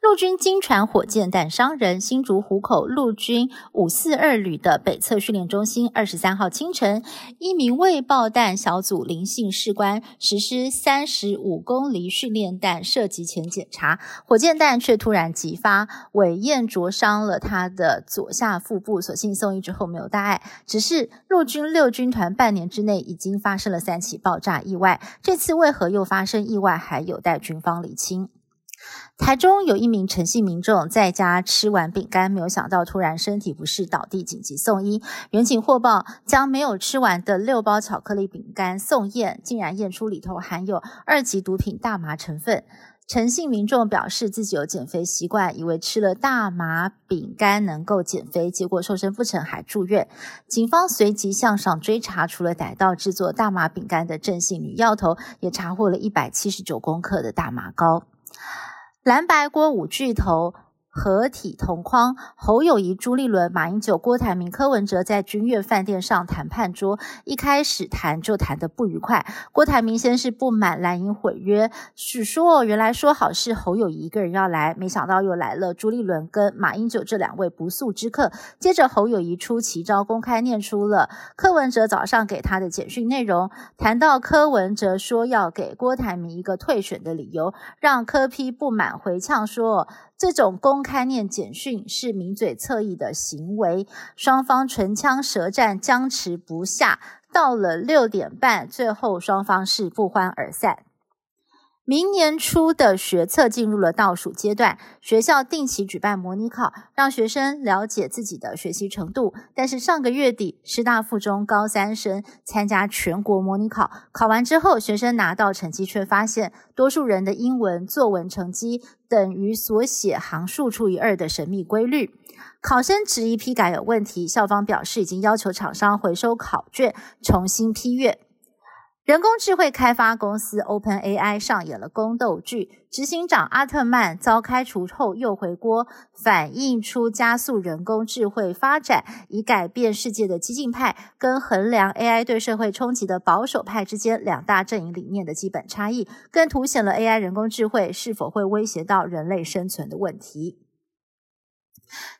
陆军经传火箭弹伤人，新竹湖口陆军五四二旅的北侧训练中心，二十三号清晨，一名未爆弹小组林姓士官实施三十五公里训练弹射击前检查，火箭弹却突然急发，尾焰灼伤了他的左下腹部，所幸送医之后没有大碍。只是陆军六军团半年之内已经发生了三起爆炸意外，这次为何又发生意外，还有待军方理清。台中有一名陈姓民众在家吃完饼干，没有想到突然身体不适倒地，紧急送医。远警获报，将没有吃完的六包巧克力饼干送验，竟然验出里头含有二级毒品大麻成分。陈姓民众表示自己有减肥习惯，以为吃了大麻饼干能够减肥，结果瘦身不成，还住院。警方随即向上追查，除了逮到制作大麻饼干的郑姓女药头，也查获了一百七十九公克的大麻膏。蓝白锅五巨头合体同框，侯友谊、朱立伦、马英九、郭台铭、柯文哲在君悦饭店上谈判桌，一开始谈就谈得不愉快。郭台铭先是不满蓝营毁约，是说原来说好是侯友谊一个人要来，没想到又来了朱立伦跟马英九这两位不速之客。接着侯友谊出奇招，公开念出了柯文哲早上给他的简讯内容，谈到柯文哲说要给郭台铭一个退选的理由，让柯批不满回呛说。这种公开念简讯是名嘴侧翼的行为，双方唇枪舌战，僵持不下。到了六点半，最后双方是不欢而散。明年初的学测进入了倒数阶段，学校定期举办模拟考，让学生了解自己的学习程度。但是上个月底，师大附中高三生参加全国模拟考，考完之后，学生拿到成绩却发现，多数人的英文作文成绩等于所写行数除以二的神秘规律。考生质疑批改有问题，校方表示已经要求厂商回收考卷，重新批阅。人工智慧开发公司 OpenAI 上演了宫斗剧，执行长阿特曼遭开除后又回国，反映出加速人工智慧发展以改变世界的激进派，跟衡量 AI 对社会冲击的保守派之间两大阵营理念的基本差异，更凸显了 AI 人工智慧是否会威胁到人类生存的问题。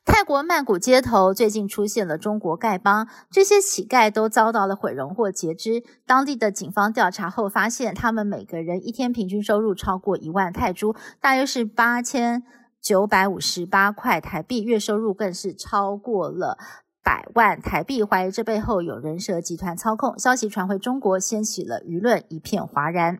泰国曼谷街头最近出现了中国丐帮，这些乞丐都遭到了毁容或截肢。当地的警方调查后发现，他们每个人一天平均收入超过一万泰铢，大约是八千九百五十八块台币，月收入更是超过了百万台币。怀疑这背后有人蛇集团操控。消息传回中国，掀起了舆论一片哗然。